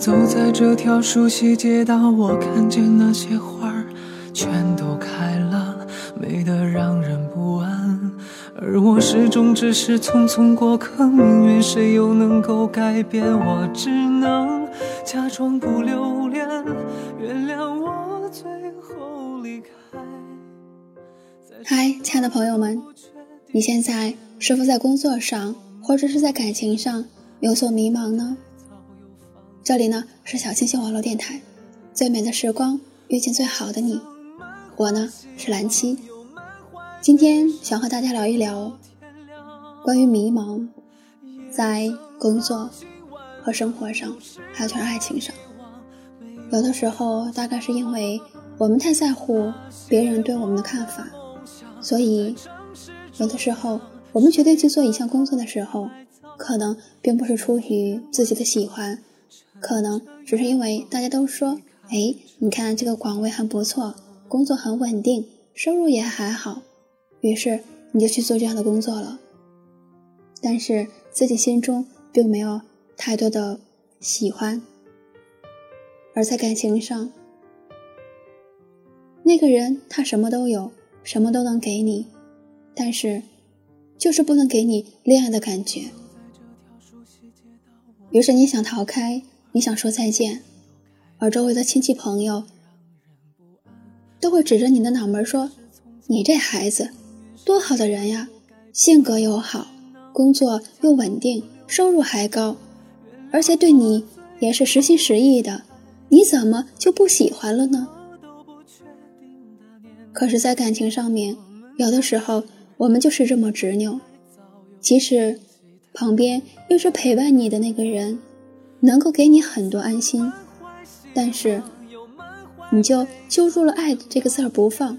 走在这条熟悉街道，我看见那些花儿全都开了，美得让人不安。而我始终只是匆匆过客，命运谁又能够改变？我只能假装不留恋，原谅我最后离开。嗨，亲爱的朋友们，你现在是否在工作上或者是在感情上有所迷茫呢？这里呢是小清新网络电台，最美的时光遇见最好的你，我呢是蓝七，今天想和大家聊一聊关于迷茫，在工作和生活上，还有就是爱情上，有的时候大概是因为我们太在乎别人对我们的看法，所以有的时候我们决定去做一项工作的时候，可能并不是出于自己的喜欢。可能只是因为大家都说，哎，你看这个岗位很不错，工作很稳定，收入也还好，于是你就去做这样的工作了。但是自己心中并没有太多的喜欢。而在感情上，那个人他什么都有，什么都能给你，但是就是不能给你恋爱的感觉。于是你想逃开。你想说再见，而周围的亲戚朋友都会指着你的脑门说：“你这孩子多好的人呀，性格又好，工作又稳定，收入还高，而且对你也是实心实意的，你怎么就不喜欢了呢？”可是，在感情上面，有的时候我们就是这么执拗，即使旁边又是陪伴你的那个人。能够给你很多安心，但是你就揪住了“爱”这个字儿不放。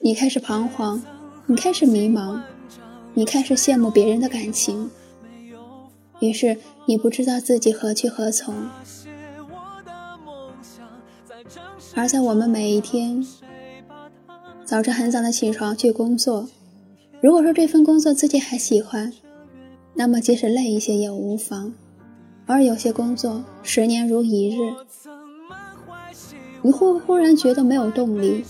你开始彷徨，你开始迷茫，你开始羡慕别人的感情，于是你不知道自己何去何从。而在我们每一天早晨很早的起床去工作，如果说这份工作自己还喜欢，那么即使累一些也无妨。而有些工作十年如一日，你会忽然觉得没有动力，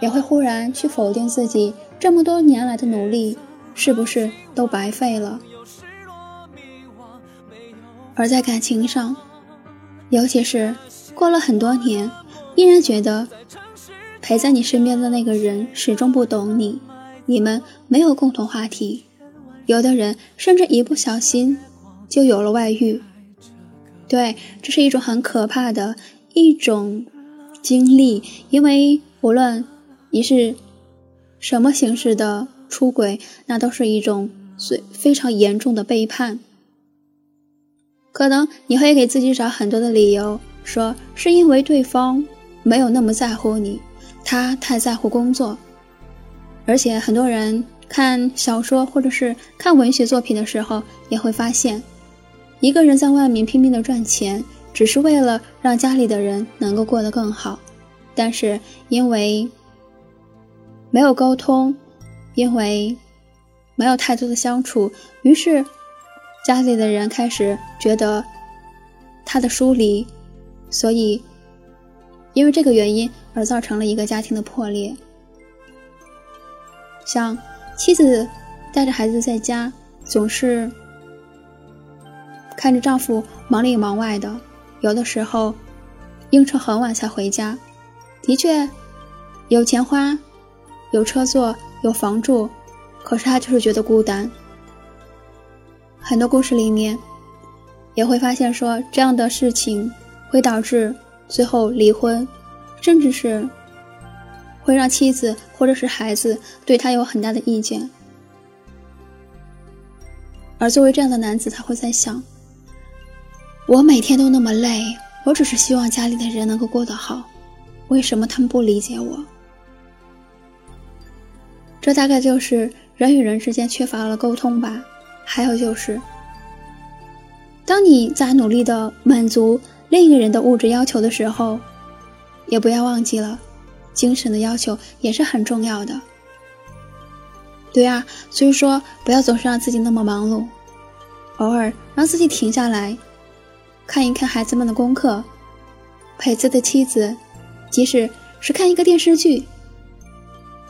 也会忽然去否定自己这么多年来的努力是不是都白费了？而在感情上，尤其是过了很多年，依然觉得陪在你身边的那个人始终不懂你，你们没有共同话题，有的人甚至一不小心。就有了外遇，对，这是一种很可怕的一种经历，因为无论你是什么形式的出轨，那都是一种最非常严重的背叛。可能你会给自己找很多的理由，说是因为对方没有那么在乎你，他太在乎工作，而且很多人看小说或者是看文学作品的时候，也会发现。一个人在外面拼命的赚钱，只是为了让家里的人能够过得更好，但是因为没有沟通，因为没有太多的相处，于是家里的人开始觉得他的疏离，所以因为这个原因而造成了一个家庭的破裂。像妻子带着孩子在家，总是看着丈夫忙里忙外的，有的时候应酬很晚才回家。的确，有钱花，有车坐，有房住，可是他就是觉得孤单。很多故事里面也会发现说，这样的事情会导致最后离婚，甚至是会让妻子或者是孩子对他有很大的意见。而作为这样的男子，他会在想：我每天都那么累，我只是希望家里的人能够过得好。为什么他们不理解我？这大概就是人与人之间缺乏了沟通吧。还有就是，当你在努力的满足另一个人的物质要求的时候，也不要忘记了，精神的要求也是很重要的。对啊，所以说不要总是让自己那么忙碌，偶尔让自己停下来，看一看孩子们的功课，陪自的妻子。即使是看一个电视剧，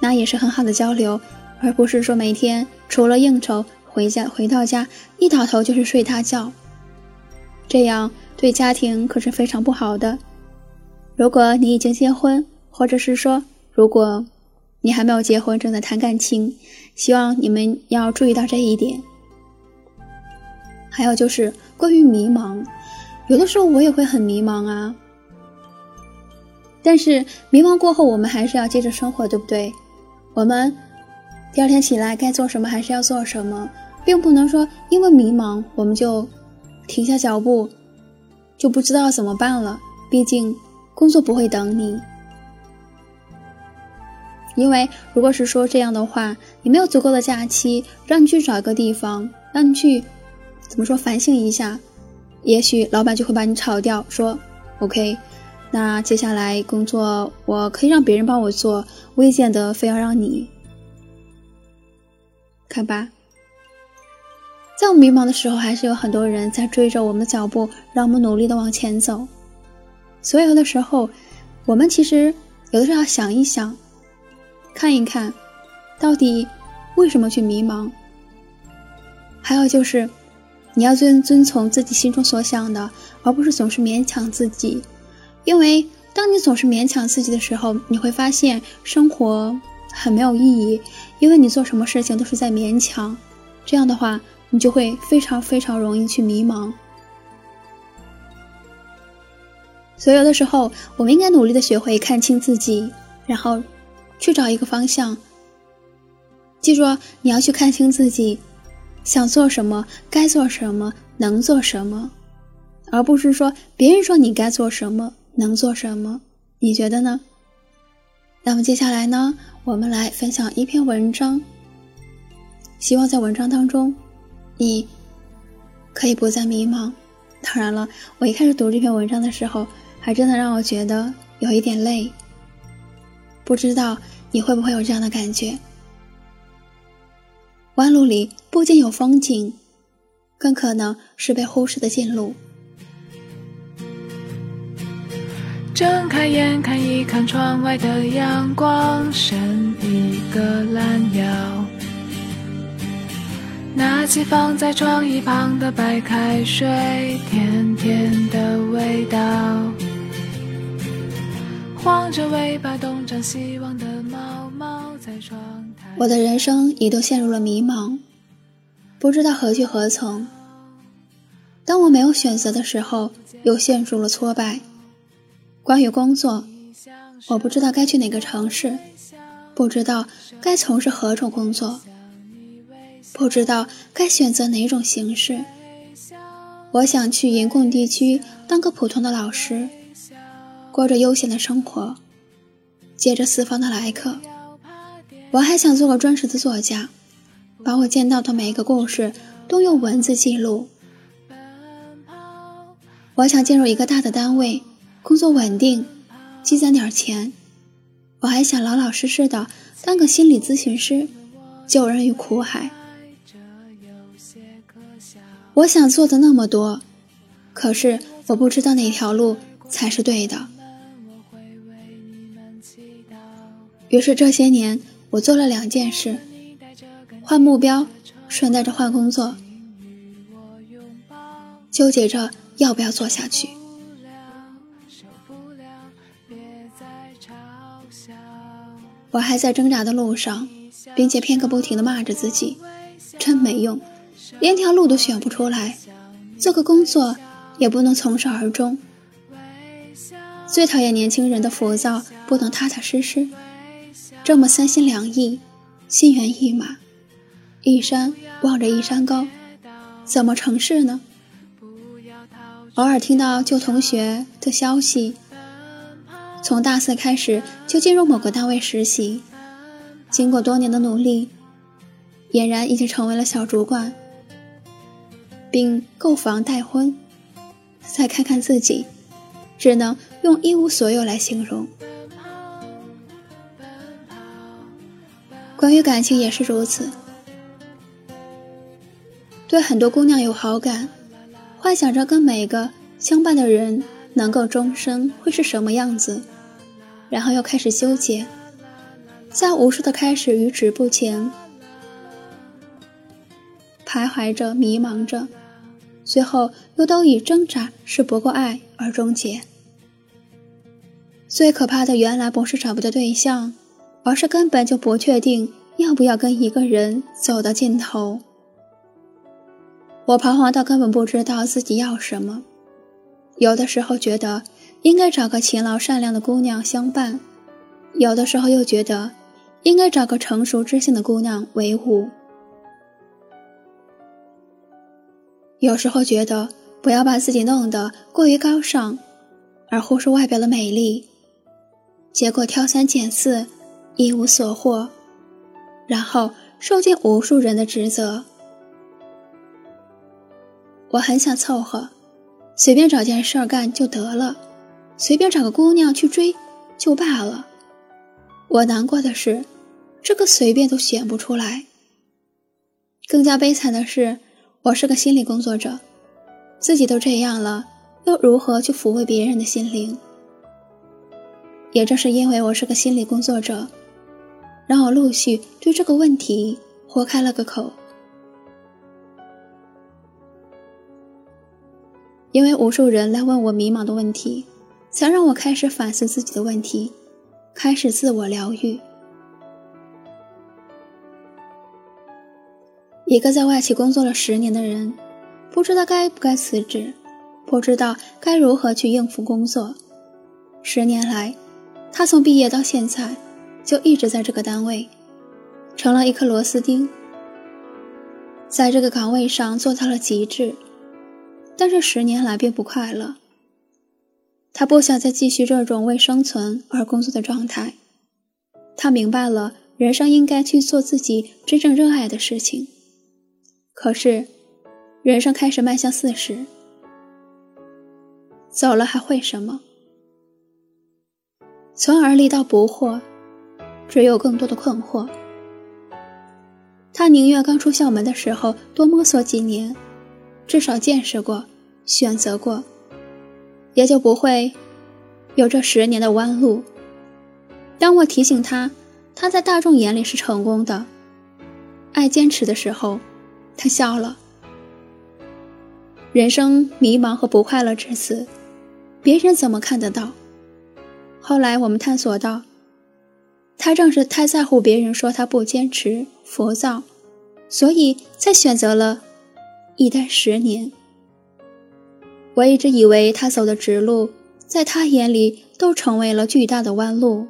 那也是很好的交流，而不是说每天除了应酬回家回到家一倒头就是睡大觉，这样对家庭可是非常不好的。如果你已经结婚，或者是说如果你还没有结婚正在谈感情，希望你们要注意到这一点。还有就是关于迷茫，有的时候我也会很迷茫啊。但是迷茫过后，我们还是要接着生活，对不对？我们第二天起来该做什么还是要做什么，并不能说因为迷茫我们就停下脚步，就不知道怎么办了。毕竟工作不会等你，因为如果是说这样的话，你没有足够的假期，让你去找一个地方，让你去怎么说反省一下，也许老板就会把你炒掉，说 OK。那接下来工作，我可以让别人帮我做，未见得非要让你。看吧，在我们迷茫的时候，还是有很多人在追着我们的脚步，让我们努力的往前走。所有的时候，我们其实有的时候要想一想，看一看，到底为什么去迷茫。还有就是，你要遵遵从自己心中所想的，而不是总是勉强自己。因为当你总是勉强自己的时候，你会发现生活很没有意义。因为你做什么事情都是在勉强，这样的话，你就会非常非常容易去迷茫。所以有的时候，我们应该努力的学会看清自己，然后去找一个方向。记住，你要去看清自己，想做什么，该做什么，能做什么，而不是说别人说你该做什么。能做什么？你觉得呢？那么接下来呢，我们来分享一篇文章。希望在文章当中，你可以不再迷茫。当然了，我一开始读这篇文章的时候，还真的让我觉得有一点累。不知道你会不会有这样的感觉？弯路里不仅有风景，更可能是被忽视的近路。睁开眼看一看窗外的阳光，伸一个懒腰，拿起放在窗一旁的白开水，甜甜的味道。晃着尾巴东张西望的猫猫在窗。我的人生一度陷入了迷茫，不知道何去何从。当我没有选择的时候，又陷入了挫败。关于工作，我不知道该去哪个城市，不知道该从事何种工作，不知道该选择哪种形式。我想去银贡地区当个普通的老师，过着悠闲的生活，接着四方的来客。我还想做个专职的作家，把我见到的每一个故事都用文字记录。我想进入一个大的单位。工作稳定，积攒点钱。我还想老老实实的当个心理咨询师，救人于苦海。我想做的那么多，可是我不知道哪条路才是对的。于是这些年，我做了两件事：换目标，顺带着换工作，纠结着要不要做下去。我还在挣扎的路上，并且片刻不停地骂着自己，真没用，连条路都选不出来，做个工作也不能从始而终。最讨厌年轻人的浮躁，不能踏踏实实。这么三心两意，心猿意马，一山望着一山高，怎么成事呢？偶尔听到旧同学的消息，从大四开始就进入某个单位实习，经过多年的努力，俨然已经成为了小主管，并购房待婚。再看看自己，只能用一无所有来形容。关于感情也是如此，对很多姑娘有好感，幻想着跟每个相伴的人能够终生会是什么样子，然后又开始纠结，在无数的开始与止步前徘徊着、迷茫着，最后又都以挣扎是不够爱而终结。最可怕的，原来不是找不到对象。而是根本就不确定要不要跟一个人走到尽头。我彷徨到根本不知道自己要什么，有的时候觉得应该找个勤劳善良的姑娘相伴，有的时候又觉得应该找个成熟知性的姑娘为伍。有时候觉得不要把自己弄得过于高尚，而忽视外表的美丽，结果挑三拣四。一无所获，然后受尽无数人的指责。我很想凑合，随便找件事儿干就得了，随便找个姑娘去追就罢了。我难过的是，这个随便都选不出来。更加悲惨的是，我是个心理工作者，自己都这样了，又如何去抚慰别人的心灵？也正是因为我是个心理工作者。让我陆续对这个问题豁开了个口，因为无数人来问我迷茫的问题，才让我开始反思自己的问题，开始自我疗愈。一个在外企工作了十年的人，不知道该不该辞职，不知道该如何去应付工作。十年来，他从毕业到现在。就一直在这个单位，成了一颗螺丝钉，在这个岗位上做到了极致，但是十年来并不快乐。他不想再继续这种为生存而工作的状态，他明白了人生应该去做自己真正热爱的事情。可是，人生开始迈向四十，走了还会什么？从而立到不惑。只有更多的困惑。他宁愿刚出校门的时候多摸索几年，至少见识过、选择过，也就不会有这十年的弯路。当我提醒他，他在大众眼里是成功的、爱坚持的时候，他笑了。人生迷茫和不快乐至此，别人怎么看得到？后来我们探索到。他正是太在乎别人说他不坚持、浮躁，所以才选择了一待十年。我一直以为他走的直路，在他眼里都成为了巨大的弯路。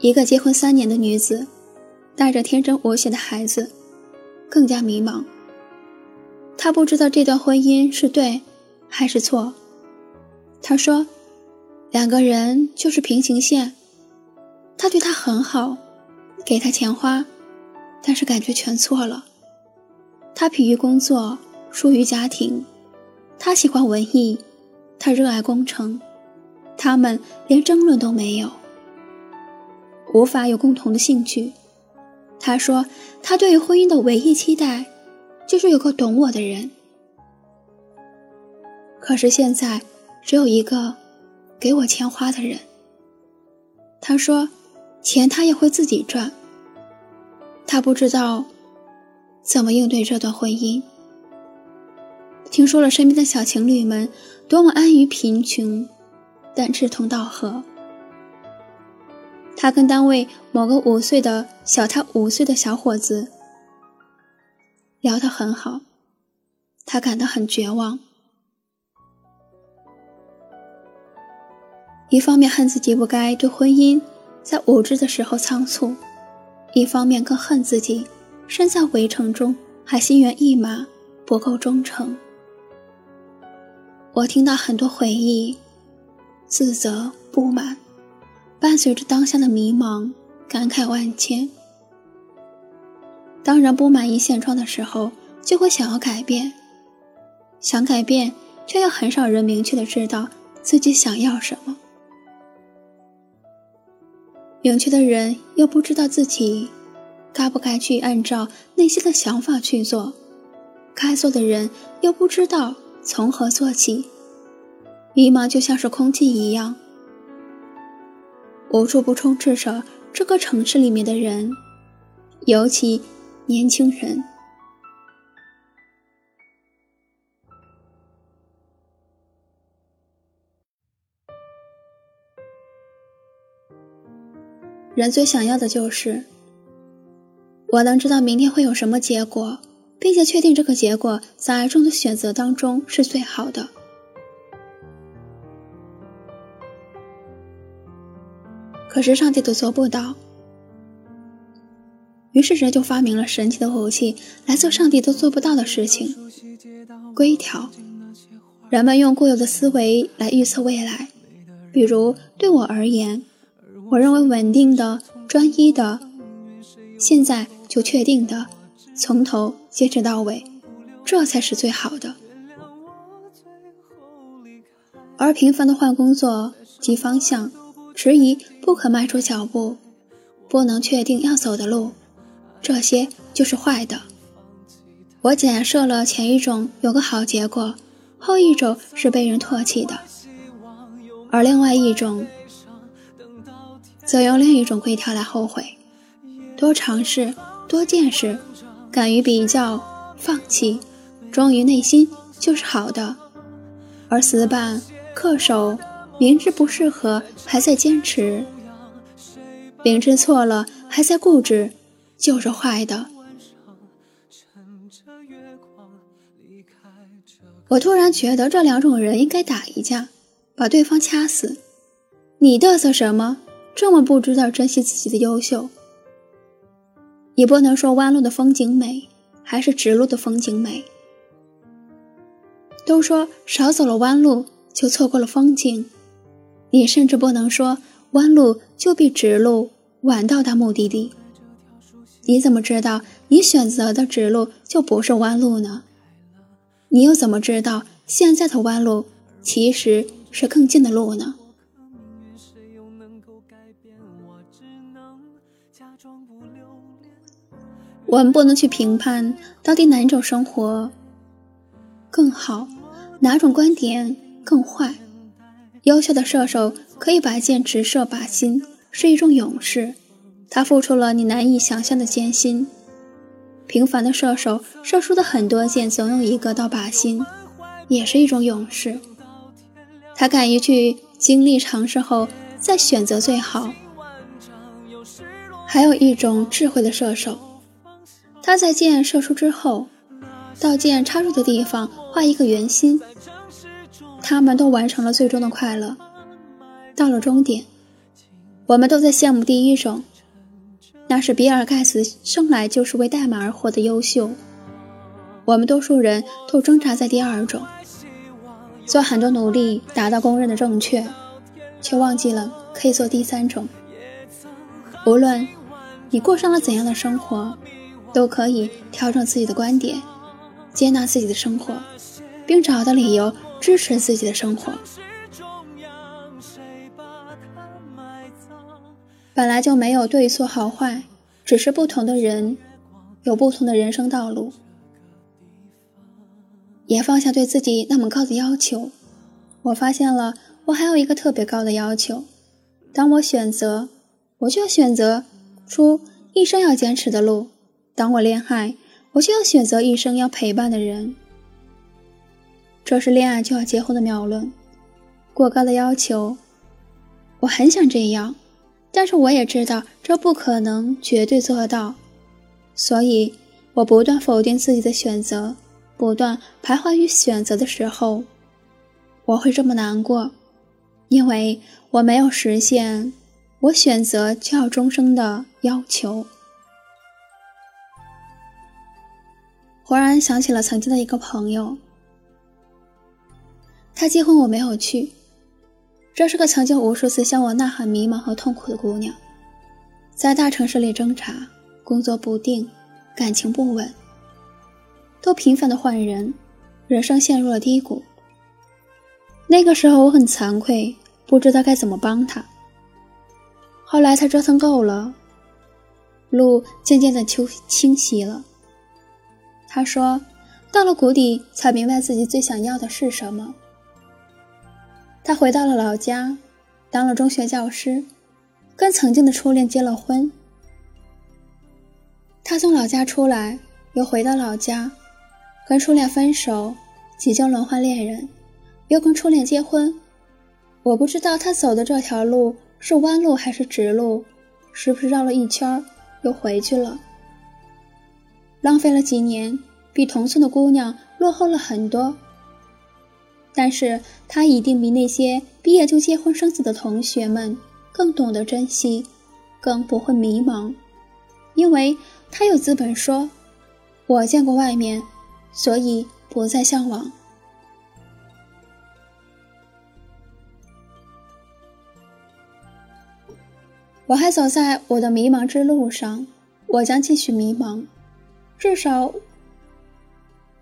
一个结婚三年的女子，带着天真无邪的孩子，更加迷茫。她不知道这段婚姻是对还是错。他说。两个人就是平行线，他对她很好，给她钱花，但是感觉全错了。他疲于工作，疏于家庭，他喜欢文艺，他热爱工程，他们连争论都没有，无法有共同的兴趣。他说，他对于婚姻的唯一期待，就是有个懂我的人。可是现在，只有一个给我钱花的人。他说，钱他也会自己赚。他不知道怎么应对这段婚姻。听说了身边的小情侣们多么安于贫穷，但志同道合。他跟单位某个五岁的小他五岁的小伙子聊得很好，他感到很绝望。一方面恨自己不该对婚姻在无知的时候仓促，一方面更恨自己身在围城中还心猿意马，不够忠诚。我听到很多回忆、自责、不满，伴随着当下的迷茫、感慨万千。当人不满意现状的时候，就会想要改变，想改变，却又很少人明确的知道自己想要什么。明确的人又不知道自己该不该去按照内心的想法去做，该做的人又不知道。从何做起？迷茫就像是空气一样，无处不充斥着这个城市里面的人，尤其年轻人。人最想要的就是，我能知道明天会有什么结果。并且确定这个结果在爱中的选择当中是最好的。可是上帝都做不到，于是人就发明了神奇的武器来做上帝都做不到的事情——规条。人们用固有的思维来预测未来，比如对我而言，我认为稳定的、专一的，现在就确定的。从头坚持到尾，这才是最好的。而频繁的换工作、及方向、迟疑不可迈出脚步、不能确定要走的路，这些就是坏的。我假设了前一种有个好结果，后一种是被人唾弃的，而另外一种，则用另一种规条来后悔。多尝试，多见识。敢于比较，放弃，忠于内心就是好的；而死板、恪守，明知不适合还在坚持，明知错了还在固执，就是坏的。我突然觉得这两种人应该打一架，把对方掐死。你嘚瑟什么？这么不知道珍惜自己的优秀。也不能说弯路的风景美，还是直路的风景美。都说少走了弯路就错过了风景，你甚至不能说弯路就比直路晚到达目的地。你怎么知道你选择的直路就不是弯路呢？你又怎么知道现在的弯路其实是更近的路呢？我们不能去评判到底哪种生活更好，哪种观点更坏。优秀的射手可以把箭直射靶心，是一种勇士，他付出了你难以想象的艰辛。平凡的射手射出的很多箭，总有一个到靶心，也是一种勇士。他敢于去经历尝试后再选择最好。还有一种智慧的射手。他在箭射出之后，到箭插入的地方画一个圆心。他们都完成了最终的快乐，到了终点，我们都在羡慕第一种，那是比尔盖茨生来就是为代码而活的优秀。我们多数人都挣扎在第二种，做很多努力达到公认的正确，却忘记了可以做第三种。无论你过上了怎样的生活。都可以调整自己的观点，接纳自己的生活，并找到理由支持自己的生活。本来就没有对错好坏，只是不同的人有不同的人生道路。也放下对自己那么高的要求。我发现了，我还有一个特别高的要求：当我选择，我就选择出一生要坚持的路；当我恋爱，我就要选择一生要陪伴的人。这是恋爱就要结婚的谬论，过高的要求。我很想这样，但是我也知道这不可能绝对做到，所以我不断否定自己的选择。不断徘徊于选择的时候，我会这么难过，因为我没有实现我选择就要终生的要求。忽然想起了曾经的一个朋友，他结婚我没有去。这是个曾经无数次向我呐喊迷茫和痛苦的姑娘，在大城市里挣扎，工作不定，感情不稳。都频繁的换人，人生陷入了低谷。那个时候我很惭愧，不知道该怎么帮他。后来他折腾够了，路渐渐的清清晰了。他说，到了谷底才明白自己最想要的是什么。他回到了老家，当了中学教师，跟曾经的初恋结了婚。他从老家出来，又回到老家。跟初恋分手，即将轮换恋人，又跟初恋结婚。我不知道他走的这条路是弯路还是直路，是不是绕了一圈又回去了？浪费了几年，比同村的姑娘落后了很多。但是他一定比那些毕业就结婚生子的同学们更懂得珍惜，更不会迷茫，因为他有资本说：“我见过外面。”所以不再向往。我还走在我的迷茫之路上，我将继续迷茫，至少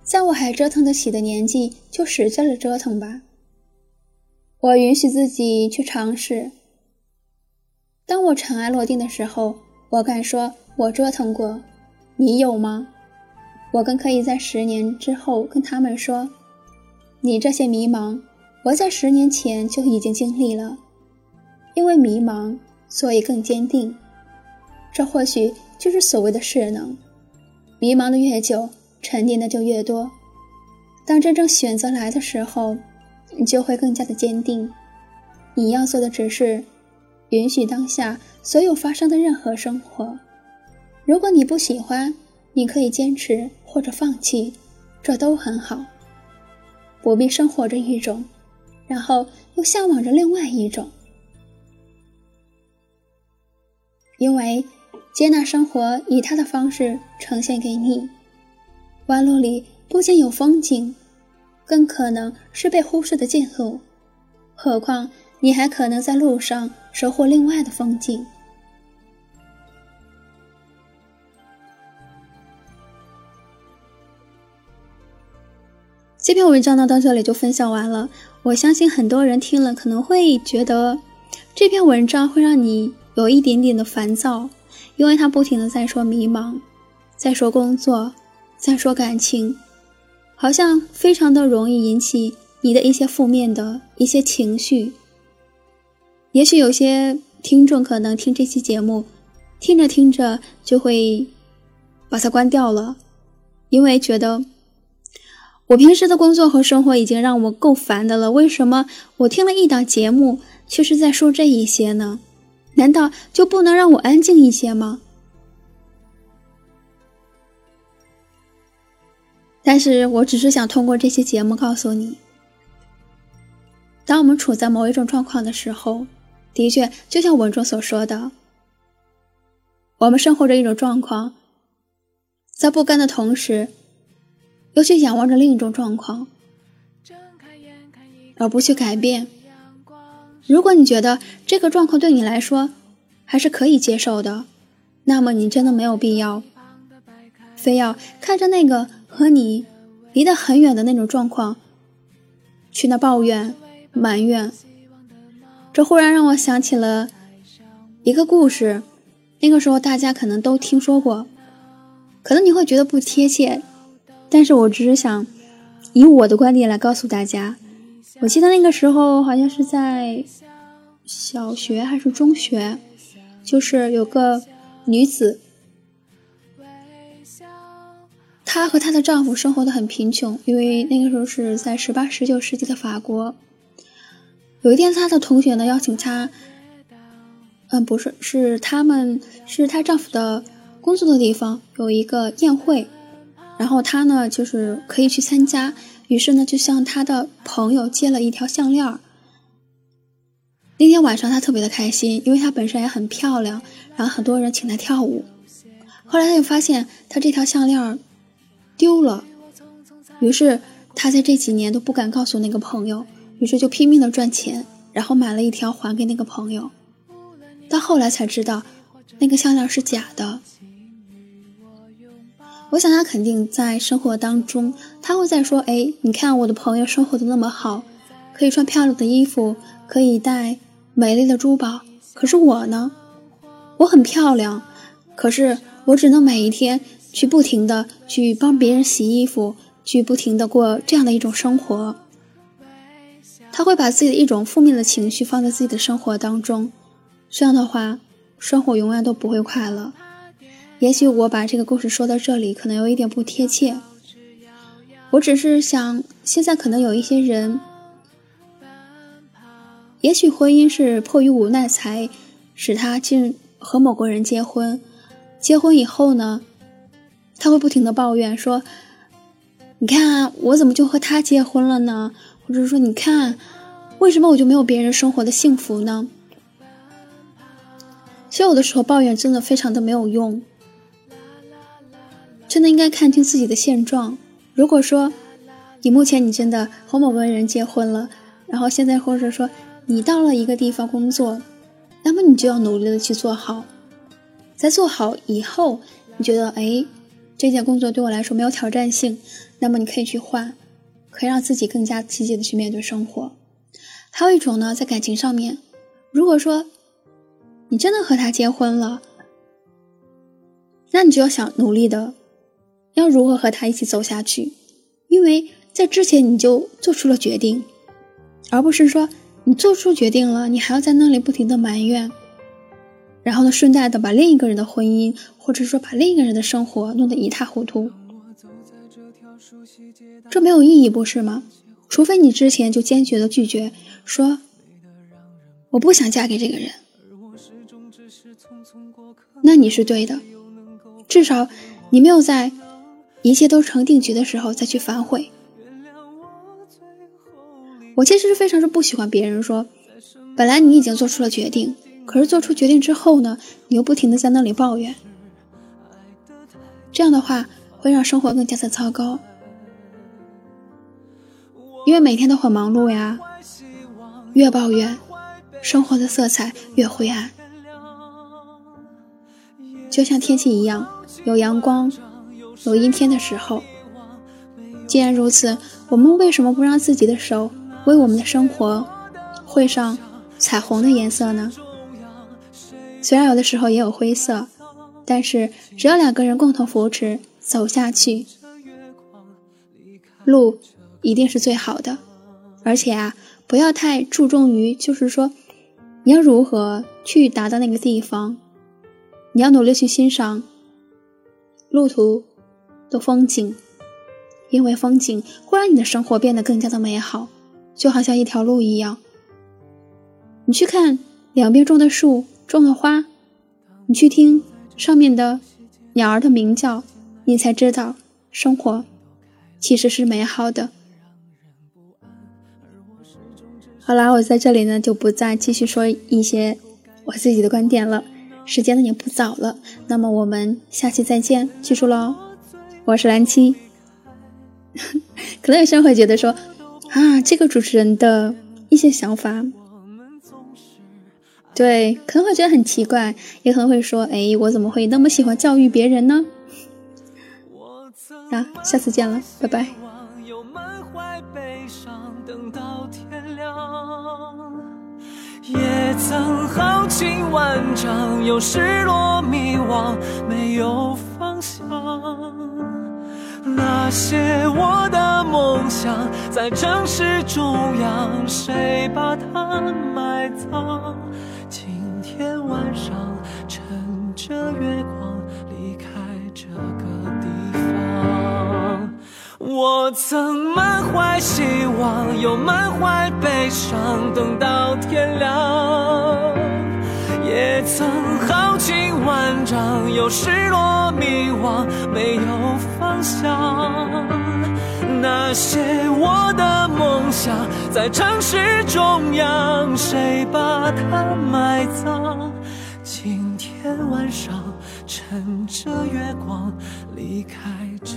在我还折腾得起的年纪，就使劲的折腾吧。我允许自己去尝试。当我尘埃落定的时候，我敢说，我折腾过。你有吗？我更可以在十年之后跟他们说：“你这些迷茫，我在十年前就已经经历了。因为迷茫，所以更坚定。这或许就是所谓的势能。迷茫的越久，沉淀的就越多。当真正选择来的时候，你就会更加的坚定。你要做的只是允许当下所有发生的任何生活。如果你不喜欢，你可以坚持。”或者放弃，这都很好。不必生活着一种，然后又向往着另外一种。因为接纳生活以他的方式呈现给你，弯路里不仅有风景，更可能是被忽视的近路。何况你还可能在路上收获另外的风景。这篇文章呢，到这里就分享完了。我相信很多人听了可能会觉得这篇文章会让你有一点点的烦躁，因为他不停的在说迷茫，在说工作，在说感情，好像非常的容易引起你的一些负面的一些情绪。也许有些听众可能听这期节目，听着听着就会把它关掉了，因为觉得。我平时的工作和生活已经让我够烦的了，为什么我听了一档节目却是在说这一些呢？难道就不能让我安静一些吗？但是我只是想通过这些节目告诉你，当我们处在某一种状况的时候，的确就像文中所说的，我们生活着一种状况，在不甘的同时。又去仰望着另一种状况，而不去改变。如果你觉得这个状况对你来说还是可以接受的，那么你真的没有必要，非要看着那个和你离得很远的那种状况去那抱怨、埋怨。这忽然让我想起了一个故事，那个时候大家可能都听说过，可能你会觉得不贴切，但是我只是想以我的观点来告诉大家。我记得那个时候好像是在小学还是中学，就是有个女子，她和她的丈夫生活的很贫穷，因为那个时候是在十八、十九世纪的法国。有一天，她的同学呢邀请她，嗯，不是，是他们是她丈夫的工作的地方有一个宴会，然后她呢就是可以去参加，于是呢就向他的朋友借了一条项链。那天晚上他特别的开心，因为她本身也很漂亮，然后很多人请她跳舞。后来他就发现他这条项链丢了，于是他在这几年都不敢告诉那个朋友。于是就拼命的赚钱，然后买了一条还给那个朋友。到后来才知道，那个项链是假的。我想他肯定在生活当中，他会在说：“哎，你看我的朋友生活的那么好，可以穿漂亮的衣服，可以戴美丽的珠宝。可是我呢？我很漂亮，可是我只能每一天去不停的去帮别人洗衣服，去不停的过这样的一种生活。”他会把自己的一种负面的情绪放在自己的生活当中，这样的话，生活永远都不会快乐。也许我把这个故事说到这里，可能有一点不贴切。我只是想，现在可能有一些人，也许婚姻是迫于无奈才使他进和某个人结婚。结婚以后呢，他会不停的抱怨说：“你看，我怎么就和他结婚了呢？”或者说，你看，为什么我就没有别人生活的幸福呢？其实有的时候抱怨真的非常的没有用，真的应该看清自己的现状。如果说你目前你真的和某个人结婚了，然后现在或者说你到了一个地方工作，那么你就要努力的去做好，在做好以后，你觉得哎，这件工作对我来说没有挑战性，那么你可以去换。可以让自己更加积极的去面对生活。还有一种呢，在感情上面，如果说你真的和他结婚了，那你就要想努力的，要如何和他一起走下去。因为在之前你就做出了决定，而不是说你做出决定了，你还要在那里不停的埋怨，然后呢，顺带的把另一个人的婚姻，或者说把另一个人的生活弄得一塌糊涂。这没有意义，不是吗？除非你之前就坚决的拒绝，说我不想嫁给这个人，那你是对的。至少你没有在一切都成定局的时候再去反悔。我其实是非常是不喜欢别人说，本来你已经做出了决定，可是做出决定之后呢，你又不停的在那里抱怨，这样的话会让生活更加的糟糕。因为每天都很忙碌呀，越抱怨，生活的色彩越灰暗。就像天气一样，有阳光，有阴天的时候。既然如此，我们为什么不让自己的手为我们的生活绘上彩虹的颜色呢？虽然有的时候也有灰色，但是只要两个人共同扶持走下去，路。一定是最好的，而且啊，不要太注重于，就是说，你要如何去达到那个地方，你要努力去欣赏路途的风景，因为风景会让你的生活变得更加的美好，就好像一条路一样。你去看两边种的树，种的花，你去听上面的鸟儿的鸣叫，你才知道生活其实是美好的。好啦，我在这里呢就不再继续说一些我自己的观点了，时间呢也不早了，那么我们下期再见，记住喽，我是蓝青。可能有些人会觉得说，啊，这个主持人的一些想法，对，可能会觉得很奇怪，也可能会说，哎，我怎么会那么喜欢教育别人呢？啊，下次见了，拜拜。也曾豪情万丈，有失落迷惘，没有方向。那些我的梦想，在城市中央，谁把它埋葬？今天晚上，趁着月光，离开这个地方。我曾满怀希望，又满怀悲伤，等到天亮。也曾豪情万丈，又失落迷惘，没有方向。那些我的梦想，在城市中央，谁把它埋葬？今天晚上，趁着月光，离开这